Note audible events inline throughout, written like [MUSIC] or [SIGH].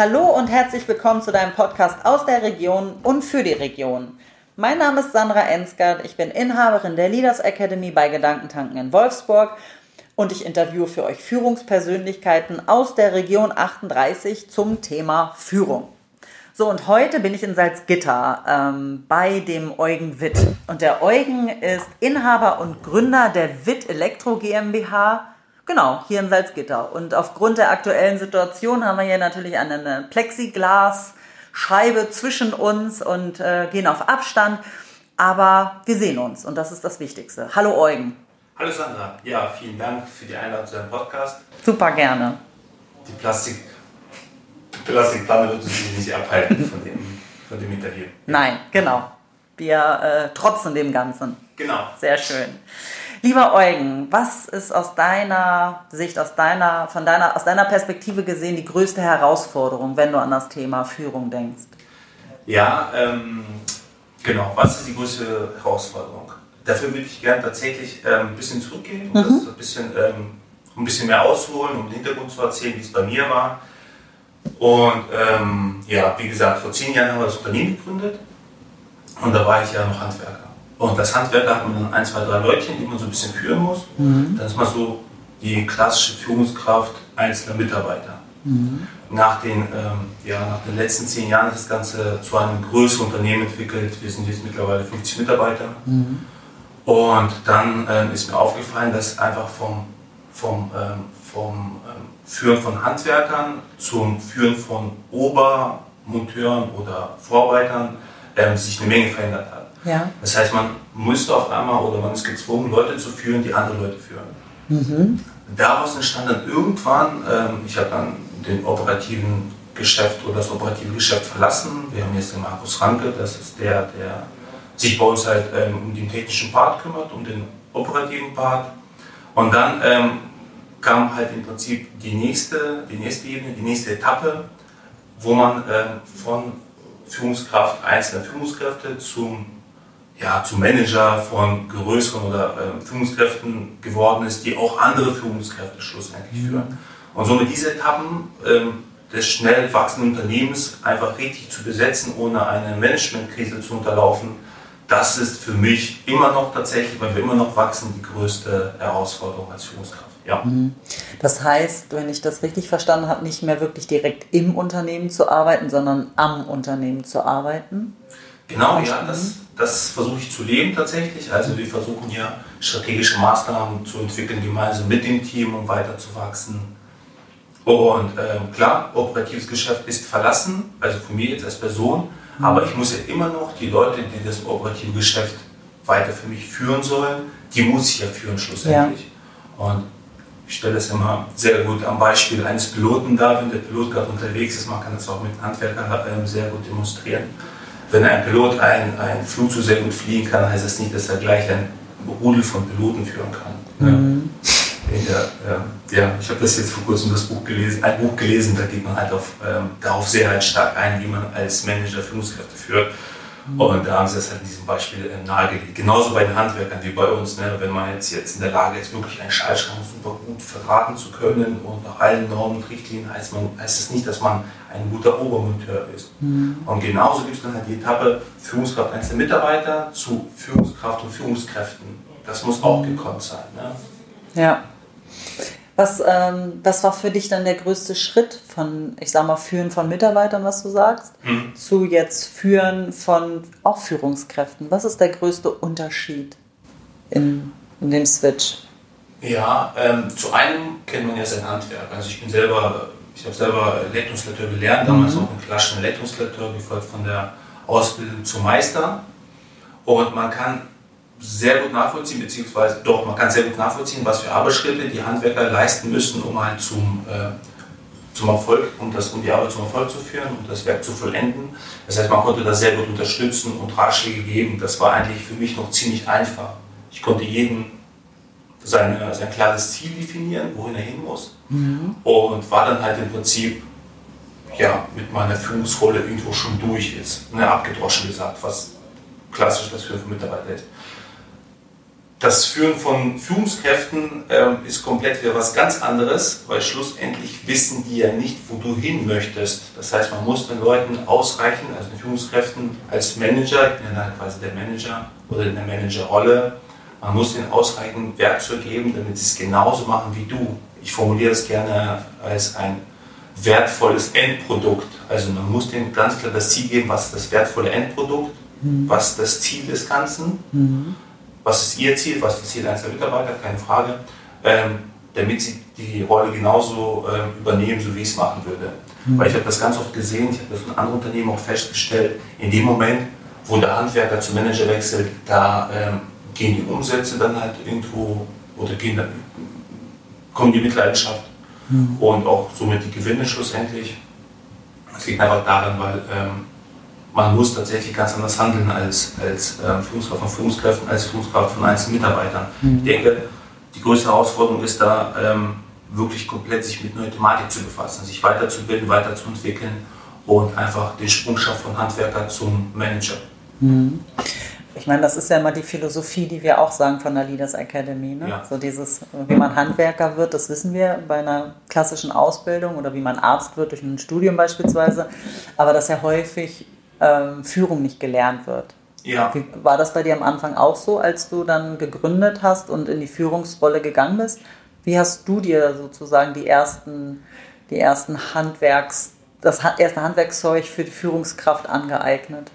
Hallo und herzlich willkommen zu deinem Podcast aus der Region und für die Region. Mein Name ist Sandra Ensgard, ich bin Inhaberin der Leaders Academy bei Gedankentanken in Wolfsburg und ich interviewe für euch Führungspersönlichkeiten aus der Region 38 zum Thema Führung. So, und heute bin ich in Salzgitter ähm, bei dem Eugen Witt. Und der Eugen ist Inhaber und Gründer der Witt Elektro GmbH. Genau, hier in Salzgitter. Und aufgrund der aktuellen Situation haben wir hier natürlich eine Plexiglasscheibe zwischen uns und äh, gehen auf Abstand. Aber wir sehen uns und das ist das Wichtigste. Hallo Eugen. Hallo Sandra. Ja, vielen Dank für die Einladung zu deinem Podcast. Super gerne. Die Plastik Plastikpfanne wird uns nicht abhalten von dem, von dem Interview. Nein, genau. Wir äh, trotzen dem Ganzen. Genau. Sehr schön. Lieber Eugen, was ist aus deiner Sicht, aus deiner, von deiner, aus deiner Perspektive gesehen die größte Herausforderung, wenn du an das Thema Führung denkst? Ja, ähm, genau. Was ist die größte Herausforderung? Dafür würde ich gerne tatsächlich ähm, ein bisschen zurückgehen, um, mhm. ein bisschen, ähm, ein bisschen mehr auszuholen, um den Hintergrund zu erzählen, wie es bei mir war und ähm, ja, wie gesagt, vor zehn Jahren haben wir das Unternehmen gegründet und da war ich ja noch Handwerker. Und als Handwerker hat man dann ein, zwei, drei Leutchen, die man so ein bisschen führen muss. Mhm. Dann ist man so die klassische Führungskraft einzelner Mitarbeiter. Mhm. Nach, den, ähm, ja, nach den letzten zehn Jahren ist das Ganze zu einem größeren Unternehmen entwickelt. Wir sind jetzt mittlerweile 50 Mitarbeiter. Mhm. Und dann ähm, ist mir aufgefallen, dass einfach vom, vom, ähm, vom ähm, Führen von Handwerkern zum Führen von Obermonteuren oder Vorarbeitern ähm, sich eine Menge verändert hat. Ja. Das heißt, man musste auf einmal oder man ist gezwungen, Leute zu führen, die andere Leute führen. Mhm. Daraus entstand dann irgendwann, ähm, ich habe dann den operativen Geschäft oder das operative Geschäft verlassen. Wir haben jetzt den Markus Ranke, das ist der, der sich bei uns halt ähm, um den technischen Part kümmert, um den operativen Part. Und dann ähm, kam halt im Prinzip die nächste, die nächste Ebene, die nächste Etappe, wo man äh, von Führungskraft einzelner Führungskräfte zum, ja, zum Manager von größeren oder äh, Führungskräften geworden ist, die auch andere Führungskräfte schlussendlich mhm. führen. Und somit diese Etappen ähm, des schnell wachsenden Unternehmens einfach richtig zu besetzen, ohne eine Managementkrise zu unterlaufen, das ist für mich immer noch tatsächlich, weil wir immer noch wachsen, die größte Herausforderung als Führungskraft. Ja. Mhm. Das heißt, wenn ich das richtig verstanden habe, nicht mehr wirklich direkt im Unternehmen zu arbeiten, sondern am Unternehmen zu arbeiten? Genau, ja, das, das versuche ich zu leben tatsächlich. Also wir versuchen ja strategische Maßnahmen zu entwickeln, gemeinsam mit dem Team, um weiter zu wachsen. Und ähm, klar, operatives Geschäft ist verlassen, also von mir jetzt als Person, mhm. aber ich muss ja immer noch die Leute, die das operative Geschäft weiter für mich führen sollen, die muss ich ja führen schlussendlich. Ja. Und ich stelle das immer sehr gut am Beispiel eines Piloten dar, wenn der Pilot gerade unterwegs ist. Man kann das auch mit Handwerker ähm, sehr gut demonstrieren. Wenn ein Pilot ein, ein Flugzeug sehr gut fliegen kann, heißt das nicht, dass er gleich ein Rudel von Piloten führen kann. Mhm. Ja, ja, ich habe das jetzt vor kurzem das Buch gelesen, ein Buch gelesen, da geht man halt auf, ähm, darauf sehr halt stark ein, wie man als Manager Führungskräfte führt. Und da haben sie das halt in diesem Beispiel äh, nahegelegt. Genauso bei den Handwerkern wie bei uns. Ne? Wenn man jetzt, jetzt in der Lage ist, wirklich einen Schallschrank super gut verraten zu können und nach allen Normen und Richtlinien, heißt, man, heißt das nicht, dass man ein guter Obermonteur ist. Mhm. Und genauso gibt es dann halt die Etappe Führungskraft einzelner Mitarbeiter zu Führungskraft und Führungskräften. Das muss auch gekonnt sein. Ne? Ja. Was, ähm, was war für dich dann der größte Schritt von, ich sag mal, Führen von Mitarbeitern, was du sagst, mhm. zu jetzt Führen von auch Führungskräften? Was ist der größte Unterschied in, in dem Switch? Ja, ähm, zu einem kennt man ja sein Handwerk. Also ich bin selber, ich habe selber Leitungsleiter gelernt, damals mhm. auch einen klassischen Leitungsleiter, gefolgt von der Ausbildung zum Meister. Und man kann sehr gut nachvollziehen, beziehungsweise doch, man kann sehr gut nachvollziehen, was für Arbeitsschritte die Handwerker leisten müssen, um halt zum, äh, zum Erfolg, um, das, um die Arbeit zum Erfolg zu führen und das Werk zu vollenden. Das heißt, man konnte das sehr gut unterstützen und Ratschläge geben. Das war eigentlich für mich noch ziemlich einfach. Ich konnte jedem sein, sein klares Ziel definieren, wohin er hin muss mhm. und war dann halt im Prinzip ja, mit meiner Führungsrolle irgendwo schon durch ist, ne, abgedroschen gesagt, was klassisch das für Mitarbeiter ist. Das Führen von Führungskräften ähm, ist komplett wieder was ganz anderes, weil schlussendlich wissen die ja nicht, wo du hin möchtest. Das heißt, man muss den Leuten ausreichen, also den Führungskräften als Manager, ich bin ja quasi der Manager oder in der Managerrolle, man muss ihnen ausreichend Werkzeug geben, damit sie es genauso machen wie du. Ich formuliere es gerne als ein wertvolles Endprodukt. Also man muss denen ganz klar das Ziel geben, was ist das wertvolle Endprodukt, mhm. was ist das Ziel des Ganzen. Mhm was ist Ihr Ziel, was ist das Ziel einzelner Mitarbeiter, keine Frage, ähm, damit Sie die Rolle genauso ähm, übernehmen, so wie ich es machen würde. Mhm. Weil ich habe das ganz oft gesehen, ich habe das in anderen Unternehmen auch festgestellt, in dem Moment, wo der Handwerker zum Manager wechselt, da ähm, gehen die Umsätze dann halt irgendwo oder gehen dann, kommen die Mitleidenschaft mhm. und auch somit die Gewinne schlussendlich. Das liegt einfach daran, weil ähm, man muss tatsächlich ganz anders handeln als, als äh, Führungskraft von Führungskräften, als Führungskraft von einzelnen Mitarbeitern. Mhm. Ich denke, die größte Herausforderung ist da, ähm, wirklich komplett sich mit neuer Thematik zu befassen, sich weiterzubilden, weiterzuentwickeln und einfach den Sprung schafft von Handwerker zum Manager. Mhm. Ich meine, das ist ja immer die Philosophie, die wir auch sagen von der Leaders Academy. Ne? Ja. So dieses, wie man Handwerker wird, das wissen wir bei einer klassischen Ausbildung oder wie man Arzt wird durch ein Studium beispielsweise. Aber dass ja häufig ähm, Führung nicht gelernt wird. Ja. Wie, war das bei dir am Anfang auch so, als du dann gegründet hast und in die Führungsrolle gegangen bist? Wie hast du dir sozusagen die ersten, die ersten Handwerks, das erste Handwerkszeug für die Führungskraft angeeignet?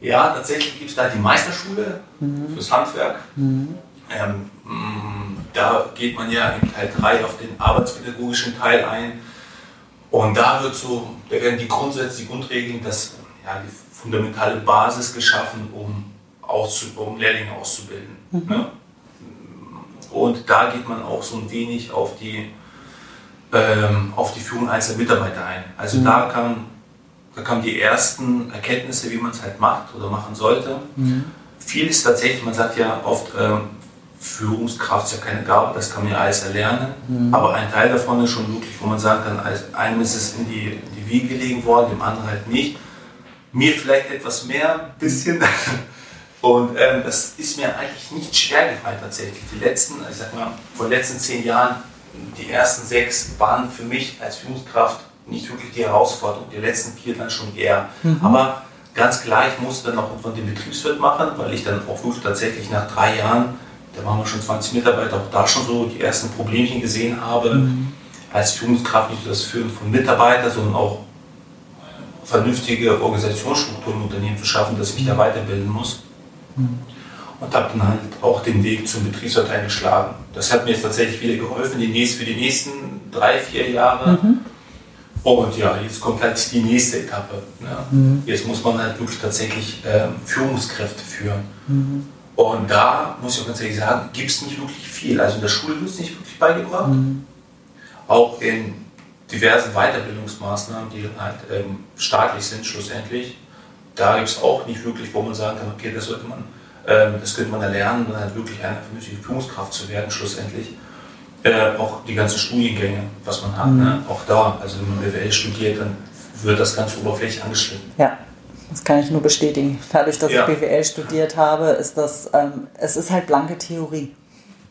Ja, tatsächlich gibt es da die Meisterschule mhm. fürs Handwerk. Mhm. Ähm, mm, da geht man ja in Teil 3 auf den arbeitspädagogischen Teil ein. Und da wird so, da werden die Grundsätze, die Grundregeln, das ja, die fundamentale Basis geschaffen, um, auszu, um Lehrlinge auszubilden. Mhm. Ne? Und da geht man auch so ein wenig auf die, ähm, auf die Führung einzelner Mitarbeiter ein. Also mhm. da, kam, da kamen die ersten Erkenntnisse, wie man es halt macht oder machen sollte. Mhm. Viel ist tatsächlich, man sagt ja oft, ähm, Führungskraft ist ja keine Gabe, das kann man ja alles erlernen. Mhm. Aber ein Teil davon ist schon wirklich, wo man sagen kann, einem ist es in die, in die Wiege gelegen worden, dem anderen halt nicht mir vielleicht etwas mehr, bisschen. Und ähm, das ist mir eigentlich nicht schwer gefallen tatsächlich. Die letzten, ich sag mal, vor den letzten zehn Jahren, die ersten sechs waren für mich als Führungskraft nicht wirklich die Herausforderung. Die letzten vier dann schon eher. Mhm. Aber ganz klar, ich musste dann auch irgendwann den Betriebswirt machen, weil ich dann auch wirklich tatsächlich nach drei Jahren, da waren wir schon 20 Mitarbeiter, auch da schon so die ersten Problemchen gesehen habe. Mhm. Als Führungskraft nicht nur das Führen von Mitarbeitern, sondern auch vernünftige Organisationsstrukturen im Unternehmen zu schaffen, dass ich mich da weiterbilden muss. Mhm. Und habe dann halt auch den Weg zum Betriebsrat eingeschlagen. Das hat mir jetzt tatsächlich wieder geholfen die nächsten, für die nächsten drei, vier Jahre. Mhm. Und ja, jetzt kommt halt die nächste Etappe. Ja. Mhm. Jetzt muss man halt wirklich tatsächlich ähm, Führungskräfte führen. Mhm. Und da muss ich auch ganz ehrlich sagen, gibt es nicht wirklich viel. Also in der Schule wird es nicht wirklich beigebracht. Mhm. Auch in diversen Weiterbildungsmaßnahmen, die halt ähm, staatlich sind schlussendlich. Da gibt es auch nicht wirklich, wo man sagen kann, okay, das sollte man, ähm, das könnte man erlernen, dann halt wirklich eine vernünftige Führungskraft zu werden schlussendlich. Äh, auch die ganzen Studiengänge, was man hat, mhm. ne? auch da, also wenn man BWL studiert, dann wird das ganz oberflächlich angeschnitten. Ja, das kann ich nur bestätigen. Dadurch, dass ja. ich BWL studiert habe, ist das, ähm, es ist halt blanke Theorie.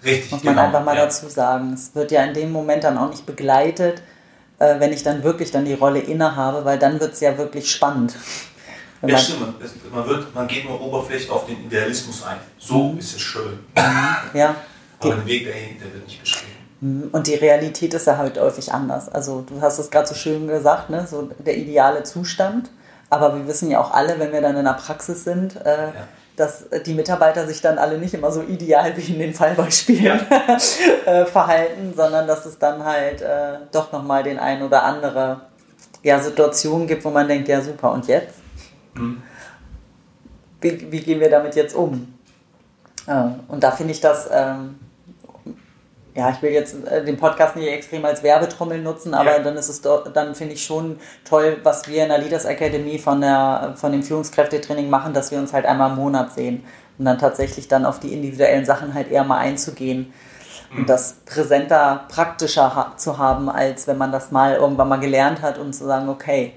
Richtig, Muss man genau, einfach mal ja. dazu sagen. Es wird ja in dem Moment dann auch nicht begleitet äh, wenn ich dann wirklich dann die Rolle innehabe, weil dann wird es ja wirklich spannend. [LAUGHS] Ja, stimmt. Man, wird, man geht nur oberflächlich auf den Idealismus ein. So mhm. ist es schön. Mhm. Ja. Aber der Weg dahin, der wird nicht beschrieben. Mhm. Und die Realität ist ja halt häufig anders. Also du hast es gerade so schön gesagt, ne? so der ideale Zustand. Aber wir wissen ja auch alle, wenn wir dann in der Praxis sind, äh, ja dass die Mitarbeiter sich dann alle nicht immer so ideal wie in den Fallbeispielen ja. [LAUGHS] Äh, verhalten, sondern dass es dann halt äh, doch nochmal den ein oder andere ja, Situation gibt, wo man denkt, ja super, und jetzt? Mhm. Wie, wie gehen wir damit jetzt um? Äh, und da finde ich das ähm, ja, ich will jetzt äh, den Podcast nicht extrem als Werbetrommel nutzen, aber ja. dann ist es dann finde ich schon toll, was wir in der Leaders Academy von der, von dem Führungskräftetraining machen, dass wir uns halt einmal im Monat sehen und dann tatsächlich dann auf die individuellen Sachen halt eher mal einzugehen und mhm. das präsenter, praktischer ha zu haben, als wenn man das mal irgendwann mal gelernt hat und zu sagen, okay,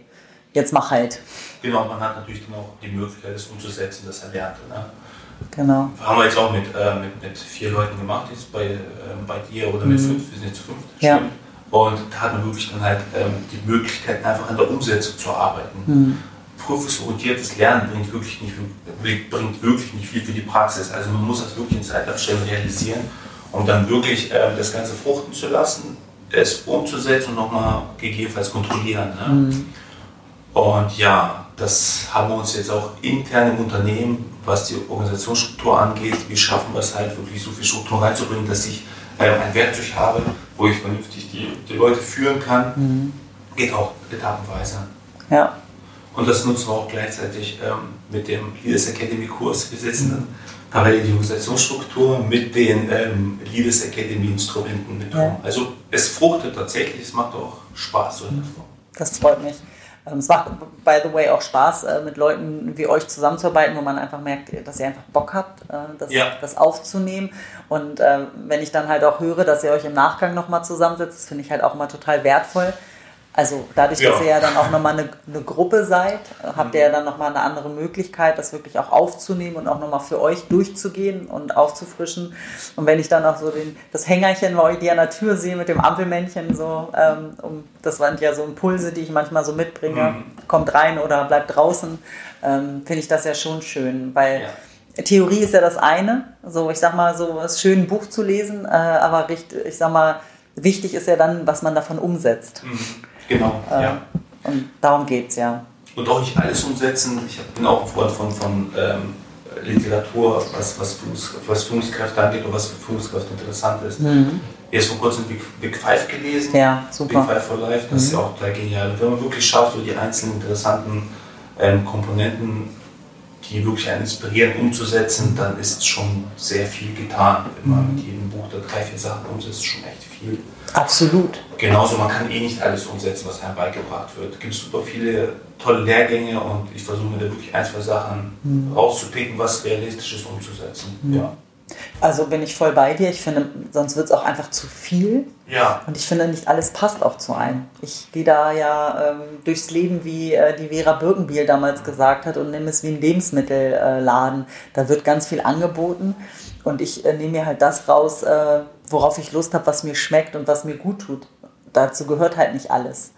jetzt mach halt. Genau, man hat natürlich dann auch die Möglichkeit, das umzusetzen, das Erlernte. Ne? Genau. Haben wir jetzt auch mit, äh, mit, mit vier Leuten gemacht, jetzt bei, äh, bei dir oder mit Mhm. fünf, wir sind jetzt fünf. Ja. stimmt. Und da hat man wirklich dann halt ähm, die Möglichkeit, einfach an der Umsetzung zu arbeiten. Mhm. Prüfungsorientiertes Lernen bringt wirklich, nicht, bringt wirklich nicht viel für die Praxis. Also man muss das wirklich in Zeitabständen realisieren, um dann wirklich ähm, das Ganze fruchten zu lassen, es umzusetzen und nochmal gegebenenfalls kontrollieren. Ne? Mhm. Und ja, das haben wir uns jetzt auch intern im Unternehmen, was die Organisationsstruktur angeht, wie schaffen wir es halt wirklich so viel Struktur reinzubringen, dass ich ähm, ein Werkzeug habe, wo ich vernünftig die, die Leute führen kann. Mhm. Geht auch etappenweise. Ja. Und das nutzen wir auch gleichzeitig ähm, mit dem Leaders Academy Kurs. Wir setzen dann parallel die Organisationsstruktur mit den ähm, Leaders Academy Instrumenten mit um. Ja. Also es fruchtet tatsächlich, es macht auch Spaß. So in der Form. Das freut mich. Ähm, Es macht, by the way, auch Spaß, äh, mit Leuten wie euch zusammenzuarbeiten, wo man einfach merkt, dass ihr einfach Bock habt, äh, das, Ja. das aufzunehmen. Und äh, wenn ich dann halt auch höre, dass ihr euch im Nachgang nochmal zusammensetzt, das finde ich halt auch immer total wertvoll. Also dadurch, dass Ja. ihr ja dann auch nochmal eine, eine Gruppe seid, habt ihr ja dann nochmal eine andere Möglichkeit, das wirklich auch aufzunehmen und auch nochmal für euch durchzugehen und aufzufrischen. Und wenn ich dann auch so den, das Hängerchen bei euch die an der Tür sehe mit dem Ampelmännchen, so, ähm, um, das waren ja so Impulse, die ich manchmal so mitbringe, kommt rein oder bleibt draußen, ähm, finde ich das ja schon schön, weil Ja. Theorie ist ja das eine, so ich sag mal, so es ist schön, ein Buch zu lesen, äh, aber richtig, ich sag mal, wichtig ist ja dann, was man davon umsetzt. Mhm. Genau, Äh, ja. Und darum geht's ja. Und auch nicht alles umsetzen. Ich bin auch ein Freund von, von ähm, Literatur, was, was, was Führungskräfte angeht und was für Führungskräfte interessant ist. Jetzt vor kurzem Big, Big Five gelesen. Mhm. Ja, Big super. Mhm. Five for Life, das ist ja auch total genial. Und wenn man wirklich schafft, so die einzelnen interessanten ähm, Komponenten, die wirklich inspirieren, umzusetzen, dann ist schon sehr viel getan. Wenn man Mhm. mit jedem Buch da drei, vier Sachen umsetzt, ist schon echt viel. Absolut. Genauso, man kann eh nicht alles umsetzen, was einem beigebracht wird. Es gibt super viele tolle Lehrgänge und ich versuche mir da wirklich ein, zwei Sachen Mhm. rauszupicken, was realistisch ist umzusetzen. Ja. Also bin ich voll bei dir. Ich finde, sonst wird es auch einfach zu viel. ja, Und ich finde, nicht alles passt auch zu einem. Ich gehe da ja ähm, durchs Leben, wie äh, die Vera Birkenbiel damals gesagt hat, und nehme es wie ein Lebensmittelladen. da wird ganz viel angeboten. Und ich äh, nehme mir halt das raus, äh, worauf ich Lust habe, was mir schmeckt und was mir gut tut. Dazu gehört halt nicht alles.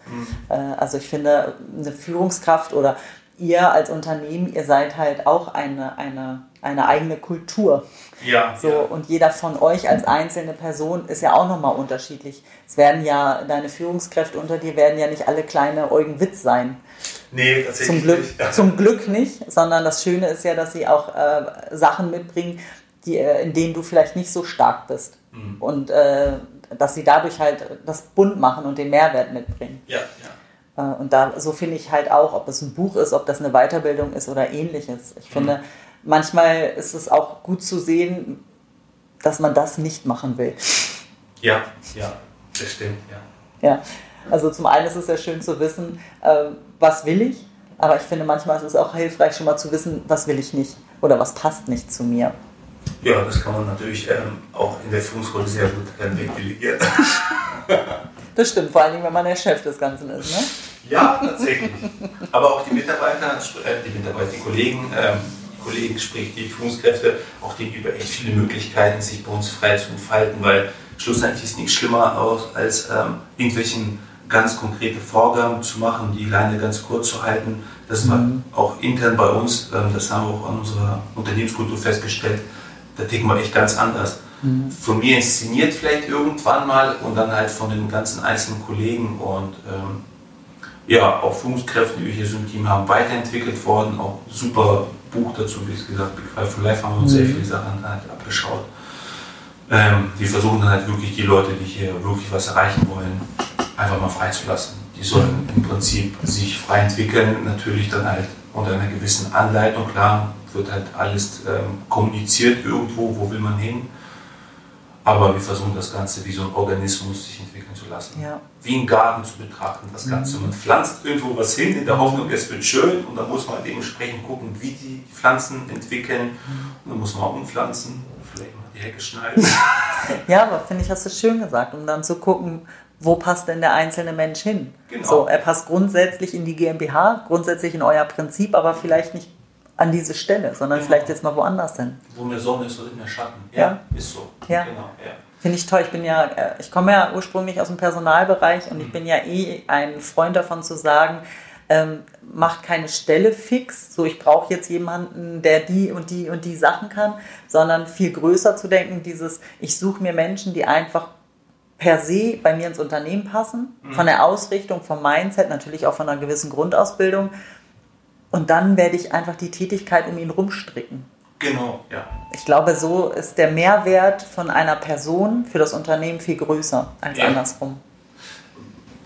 Äh, also ich finde, eine Führungskraft oder ihr als Unternehmen, ihr seid halt auch eine, eine, eine eigene Kultur. ja, So, ja. und jeder von euch als einzelne Person ist ja auch nochmal unterschiedlich. Es werden ja, deine Führungskräfte unter dir werden ja nicht alle kleine Eugen Witz sein. Nee, tatsächlich Zum Glück, nicht. [LAUGHS] zum Glück nicht, sondern das Schöne ist ja, dass sie auch äh, Sachen mitbringen, die, äh, in denen du vielleicht nicht so stark bist. Mhm. Und äh, dass sie dadurch halt das bunt machen und den Mehrwert mitbringen. Ja, ja. Äh, Und da, so finde ich halt auch, ob es ein Buch ist, ob das eine Weiterbildung ist oder ähnliches. Ich finde, manchmal ist es auch gut zu sehen, dass man das nicht machen will. Ja, ja, das stimmt, ja. Ja, also zum einen ist es ja schön zu wissen, äh, was will ich, aber ich finde manchmal ist es auch hilfreich schon mal zu wissen, was will ich nicht oder was passt nicht zu mir. Ja, das kann man natürlich ähm, auch in der Führungsrolle sehr gut ähm, wegdelegieren. [LAUGHS] Das stimmt, vor allen Dingen, wenn man der Chef des Ganzen ist. Ne? Ja, tatsächlich. Aber auch die Mitarbeiter, äh, die Mitarbeiter, die Kollegen, ähm, Kollegen, sprich die Führungskräfte, auch denen über echt viele Möglichkeiten, sich bei uns frei zu entfalten, weil schlussendlich ist nichts schlimmer aus, als ähm, irgendwelchen ganz konkrete Vorgaben zu machen, die Leine ganz kurz zu halten. Das war auch intern bei uns, ähm, das haben wir auch an unserer Unternehmenskultur festgestellt, da ticken wir echt ganz anders. Von mir inszeniert vielleicht irgendwann mal und dann halt von den ganzen einzelnen Kollegen und ähm, ja, auch Führungskräfte, die wir hier so im Team haben, weiterentwickelt worden. Auch super Buch dazu, wie gesagt, Big Life haben wir uns sehr viele Sachen halt abgeschaut. Ähm, wir versuchen dann halt wirklich die Leute, die hier wirklich was erreichen wollen, einfach mal freizulassen. Die sollen im Prinzip sich frei entwickeln, natürlich dann halt unter einer gewissen Anleitung, klar, wird halt alles ähm, kommuniziert irgendwo, wo will man hin. Aber wir versuchen das Ganze wie so ein Organismus sich entwickeln zu lassen. Ja. Wie ein Garten zu betrachten, das Ganze. Man pflanzt irgendwo was hin in der Hoffnung, es wird schön und dann muss man dementsprechend gucken, wie die Pflanzen entwickeln. Und dann muss man auch umpflanzen, vielleicht mal die Hecke schneiden. [LAUGHS] Ja, aber finde ich, hast du schön gesagt, um dann zu gucken, wo passt denn der einzelne Mensch hin? Genau. So, er passt grundsätzlich in die GmbH, grundsätzlich in euer Prinzip, aber vielleicht nicht an diese Stelle, sondern Genau. vielleicht jetzt mal woanders hin. Wo mehr Sonne ist oder mehr Schatten. Ja. ist so. Ja. Genau, ja. Finde ich toll. Ich bin ja, äh, ich komme ja ursprünglich aus dem Personalbereich und ich bin ja eh ein Freund davon zu sagen, ähm, macht keine Stelle fix, so ich brauche jetzt jemanden, der die und die und die Sachen kann, sondern viel größer zu denken, dieses, ich suche mir Menschen, die einfach per se bei mir ins Unternehmen passen, von der Ausrichtung, vom Mindset, natürlich auch von einer gewissen Grundausbildung. Und dann werde ich einfach die Tätigkeit um ihn rumstricken. Genau, ja. Ich glaube, so ist der Mehrwert von einer Person für das Unternehmen viel größer als Ja. andersrum.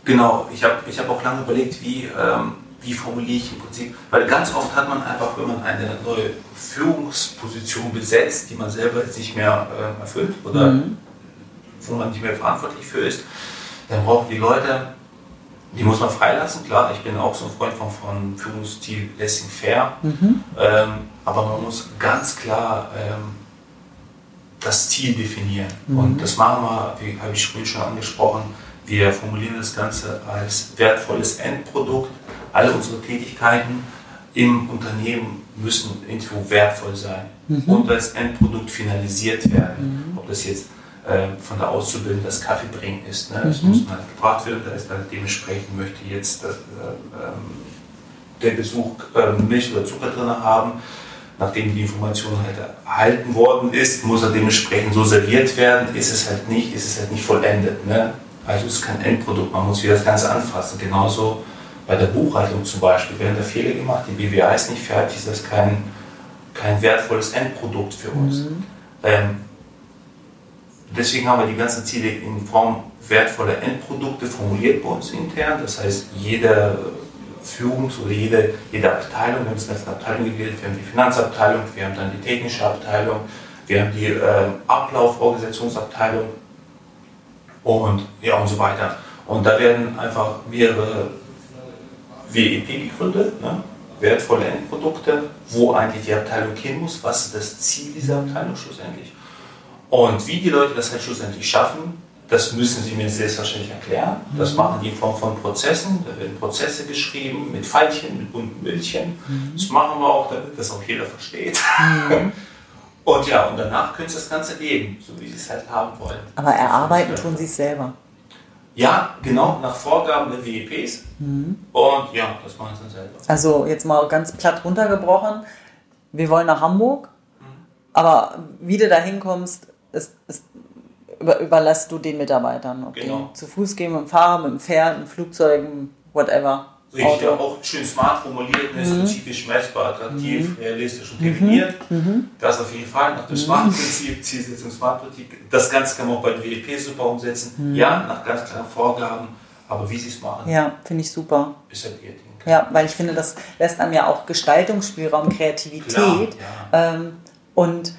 Genau, ich habe ich hab auch lange überlegt, wie, ähm, wie formuliere ich im Prinzip, weil ganz oft hat man einfach, wenn man eine neue Führungsposition besetzt, die man selber jetzt nicht mehr äh, erfüllt oder wo man nicht mehr verantwortlich für ist, dann brauchen die Leute, die muss man freilassen, klar, ich bin auch so ein Freund von, von Führungsstil Lessing Fair, ähm, aber man muss ganz klar ähm, das Ziel definieren. Und das machen wir, wie habe ich vorhin schon angesprochen, wir formulieren das Ganze als wertvolles Endprodukt. Alle unsere Tätigkeiten im Unternehmen müssen irgendwo wertvoll sein und als Endprodukt finalisiert werden. Ob das jetzt von der Auszubildenden das Kaffee bringen ist. Ne? Das muss halt gebracht werden, da ist dann dementsprechend möchte jetzt das, äh, ähm, der Besuch äh, Milch oder Zucker drin haben. Nachdem die Information halt erhalten worden ist, muss er dementsprechend so serviert werden. Ist es halt nicht, ist es halt nicht vollendet. Ne? Also es ist kein Endprodukt, man muss wieder das Ganze anfassen. Genauso bei der Buchhaltung zum Beispiel, werden da Fehler gemacht, die BWA ist nicht fertig, ist das kein, kein wertvolles Endprodukt für uns. Ähm, deswegen haben wir die ganzen Ziele in Form wertvoller Endprodukte formuliert bei uns intern. Das heißt, jede Führungs- oder jede, jede Abteilung, wir haben es ganze Abteilung gewählt, wir haben die Finanzabteilung, wir haben dann die technische Abteilung, wir haben die äh, Ablauforganisationsabteilung und ja und so weiter. Und da werden einfach mehrere WEP gegründet, ne? wertvolle Endprodukte, wo eigentlich die Abteilung hin muss, was ist das Ziel dieser Abteilung schlussendlich. Und wie die Leute das halt schlussendlich schaffen, das müssen sie mir selbstverständlich erklären. Das machen die in Form von Prozessen. Da werden Prozesse geschrieben mit Pfeilchen, mit bunten Bildchen. Das machen wir auch, damit das auch jeder versteht. [LAUGHS] Und ja, und danach können sie das Ganze leben, so wie sie es halt haben wollen. Aber erarbeiten tun sie es selber. Ja, genau, nach Vorgaben der WEPs. Und ja, das machen sie dann selber. Also jetzt mal ganz platt runtergebrochen. Wir wollen nach Hamburg, aber wie du da hinkommst, ist, ist, über, überlässt du den Mitarbeitern. Ob Genau. die zu Fuß gehen, mit dem Fahrrad, mit dem Pferd, mit Flugzeugen, whatever. Richtig, Auto. auch schön smart formuliert, ne, spezifisch messbar, attraktiv, realistisch und definiert. Das auf jeden Fall nach dem Smart-Prinzip, Zielsetzung Smart-Prinzip. Das Ganze kann man auch bei der WEP super umsetzen. Ja, nach ganz klaren Vorgaben, aber wie sie es machen, Ja, finde ich super. ist halt ihr Ding. Ja, weil ich finde, das lässt einem ja auch Gestaltungsspielraum, Kreativität Klar, ähm, und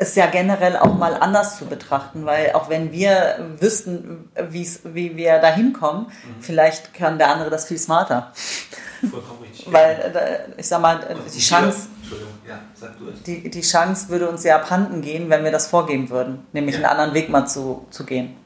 ist ja generell auch mal anders zu betrachten, weil auch wenn wir wüssten, wie wir da hinkommen, Mhm. vielleicht kann der andere das viel smarter. Vollkommen richtig. Weil, äh, ich sag mal, äh, die Chance, Entschuldigung, ja, es. die, die Chance würde uns ja abhanden gehen, wenn wir das vorgeben würden, nämlich Ja. einen anderen Weg mal zu, zu gehen.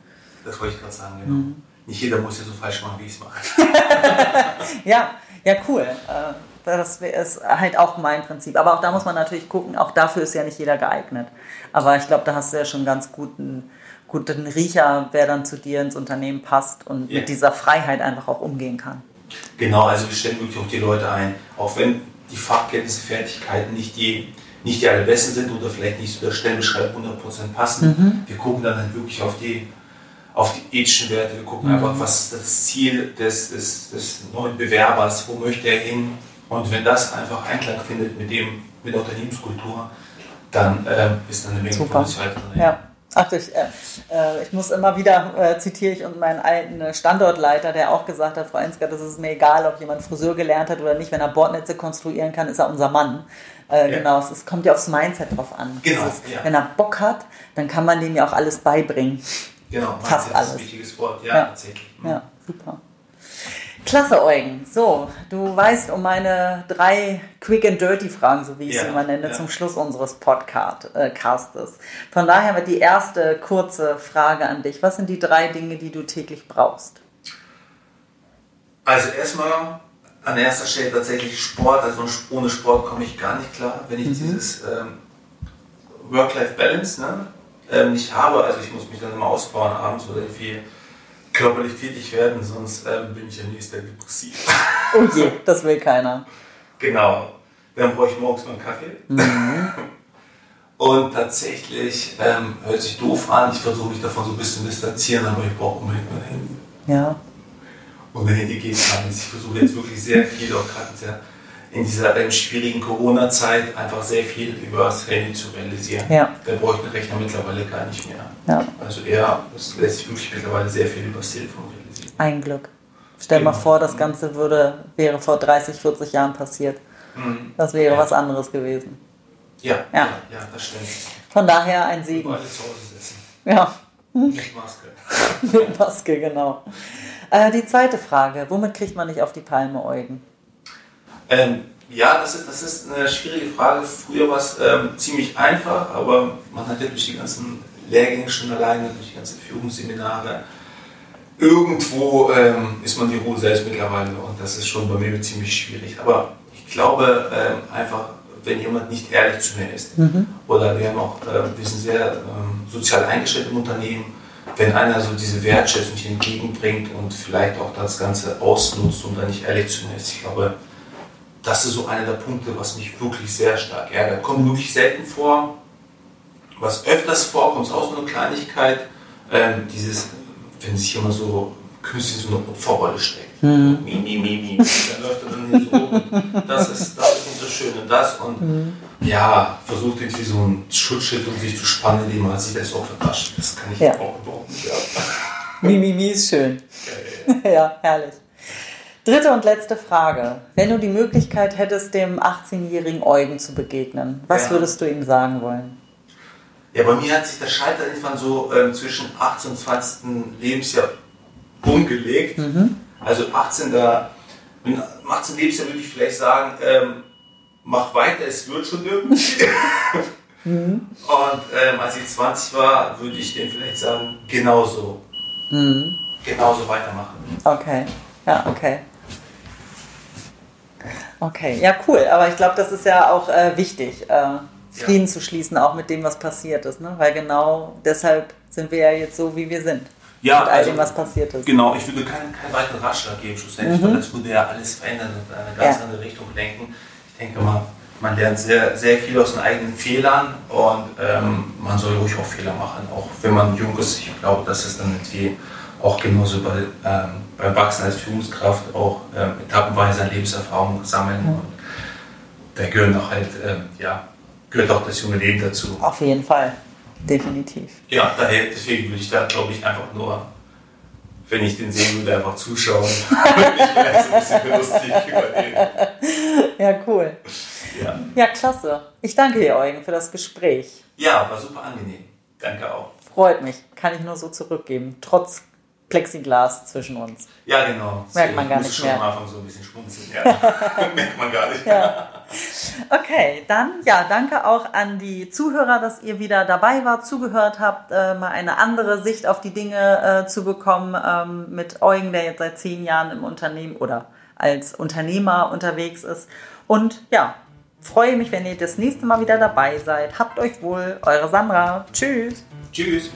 Das wollte ich gerade sagen, genau. Mhm. Nicht jeder muss ja so falsch machen, wie ich es mache. [LAUGHS] Ja, ja, cool. Äh, Das ist halt auch mein Prinzip. Aber auch da muss man natürlich gucken, auch dafür ist ja nicht jeder geeignet. Aber ich glaube, da hast du ja schon einen ganz guten, guten Riecher, wer dann zu dir ins Unternehmen passt und Ja. mit dieser Freiheit einfach auch umgehen kann. Genau, also wir stellen wirklich auch die Leute ein, auch wenn die Fachkenntnisse, Fertigkeiten nicht die, nicht die allerbesten sind oder vielleicht nicht zu der Stellenbeschreibung 100% passen. Wir gucken dann halt wirklich auf die, auf die ethischen Werte, wir gucken einfach, was ist das Ziel des, des, des neuen Bewerbers, wo möchte er hin und wenn das einfach Einklang findet mit, dem, mit der Unternehmenskultur, dann ähm, ist dann eine Menge Super. Potenzial drin. Ja. Ach, ich, äh, äh, ich muss immer wieder, äh, zitiere ich und meinen alten äh, Standortleiter, der auch gesagt hat, Frau Ensger, das ist mir egal, ob jemand Friseur gelernt hat oder nicht, wenn er Bordnetze konstruieren kann, ist er unser Mann. Äh, Ja. Genau, es, kommt ja aufs Mindset drauf an. Genau, Dieses, ja. Wenn er Bock hat, dann kann man dem ja auch alles beibringen. Genau, Fast Mindset ist alles. ein wichtiges Wort, ja, Ja. tatsächlich. Ja, super. Klasse, Eugen. So, du weißt um meine drei Quick and Dirty Fragen, so wie ich sie Ja, immer nenne, ja. zum Schluss unseres Podcast, äh. Von daher wird die erste kurze Frage an dich. Was sind die drei Dinge, die du täglich brauchst? Also erstmal an erster Stelle tatsächlich Sport. Also ohne Sport komme ich gar nicht klar, wenn ich mhm. dieses ähm, Work-Life-Balance ne, ähm, nicht habe. Also ich muss mich dann immer ausbauen abends oder irgendwie körperlich tätig werden, sonst ähm, bin ich am nächsten Tag depressiv. Oh je, das will keiner. Genau. Dann brauche ich morgens mal einen Kaffee. Mhm. Und tatsächlich ähm, hört sich doof an, ich versuche mich davon so ein bisschen distanzieren, aber ich brauche unbedingt mein Handy. Ja. Und mein Handy geht gar nicht. Ich versuche jetzt wirklich sehr viel, auch gerade in dieser ähm, schwierigen Corona-Zeit, einfach sehr viel über das Handy zu realisieren. Ja. Da brauche ich den Rechner mittlerweile gar nicht mehr. Ja. Also eher, es lässt sich wirklich mittlerweile sehr viel über das Telefon realisieren. Ein Glück. Stell genau. mal vor, das Ganze würde, wäre vor 30, 40 Jahren passiert. Mhm. Das wäre ja. was anderes gewesen. Ja, ja, ja, ja, das stimmt. Von daher ein Segen. Alle zu Hause sitzen. Ja. Mit Maske. [LAUGHS] Mit Maske, genau. Äh, die zweite Frage, womit kriegt man nicht auf die Palme, Eugen? Ähm, ja, das ist, das ist eine schwierige Frage. Früher war es ähm, ziemlich einfach, aber man hat ja durch die ganzen Lehrgänge schon alleine, durch die ganzen Führungsseminare, irgendwo ähm, ist man die Ruhe selbst mittlerweile und das ist schon bei mir ziemlich schwierig. Aber ich glaube ähm, einfach, wenn jemand nicht ehrlich zu mir ist, mhm. oder wir haben auch, äh, wir sind sehr ähm, sozial eingestellt im Unternehmen, wenn einer so diese Wertschätzung entgegenbringt und vielleicht auch das Ganze ausnutzt und dann nicht ehrlich zu mir ist, ich glaube, das ist so einer der Punkte, was mich wirklich sehr stark ärgert. Kommt wirklich selten vor. Was öfters vorkommt, ist auch so eine Kleinigkeit, ähm, dieses, wenn sich jemand so künstlich so eine Opferrolle steckt. Mhm. Mi, mi, mi, mi. Dann läuft er dann hier so das ist, das ist nicht so schön und das und mhm. ja, versucht irgendwie so ein Schutzschild um sich zu spannen, indem man sich das auch vertascht. Das kann ich ja. auch überhaupt nicht. Ja. Mi, mi, mi ist schön. Ja. ja, [LAUGHS] herrlich. Dritte und letzte Frage. Wenn du die Möglichkeit hättest, dem 18-jährigen Eugen zu begegnen, was ja. würdest du ihm sagen wollen? Ja, bei mir hat sich das Scheitern irgendwann so ähm, zwischen 18 und 20. Lebensjahr umgelegt. Mhm. Also 18. Da, im 18. Lebensjahr würde ich vielleicht sagen, ähm, mach weiter, es wird schon irgendwie. [LAUGHS] mhm. Und ähm, als ich 20 war, würde ich dem vielleicht sagen, genauso. Mhm. Genauso weitermachen. Okay, ja, okay. Okay, ja, cool. Aber ich glaube, das ist ja auch äh, wichtig, äh, Frieden ja. zu schließen, auch mit dem, was passiert ist. Ne? Weil genau deshalb sind wir ja jetzt so, wie wir sind. Ja, mit all also, dem, was passiert ist. Genau, ich würde keinen kein weiteren Ratschlag geben, schlussendlich, mhm. weil das würde ja alles verändern und in eine ganz ja. andere Richtung lenken. Ich denke mal, man lernt sehr, sehr viel aus den eigenen Fehlern und ähm, man soll ruhig auch Fehler machen, auch wenn man jung ist. Ich glaube, das ist dann irgendwie auch genauso bei, ähm, beim Wachsen als Führungskraft auch ähm, etappenweise an Lebenserfahrung sammeln. Mhm. Und da gehören auch halt, ähm, ja, gehört auch das junge Leben dazu. Auf jeden Fall, definitiv. Ja, daher, deswegen würde ich da, glaube ich, einfach nur, wenn ich den sehen würde, einfach zuschauen. [LAUGHS] ich wäre so ein bisschen lustig über den. Ja, cool. Ja. ja, klasse. Ich danke dir, Eugen, für das Gespräch. Ja, war super angenehm. Danke auch. Freut mich. Kann ich nur so zurückgeben. Trotz Plexiglas zwischen uns. Ja, genau. Merkt man gar nicht schon mehr. am Anfang so ein bisschen schmunzeln. Ja. [LAUGHS] Merkt man gar nicht. Ja. Okay, dann ja, danke auch an die Zuhörer, dass ihr wieder dabei wart, zugehört habt, äh, mal eine andere Sicht auf die Dinge äh, zu bekommen ähm, mit Eugen, der jetzt seit zehn Jahren im Unternehmen oder als Unternehmer unterwegs ist. Und ja, freue mich, wenn ihr das nächste Mal wieder dabei seid. Habt euch wohl, eure Sandra. Tschüss. Tschüss.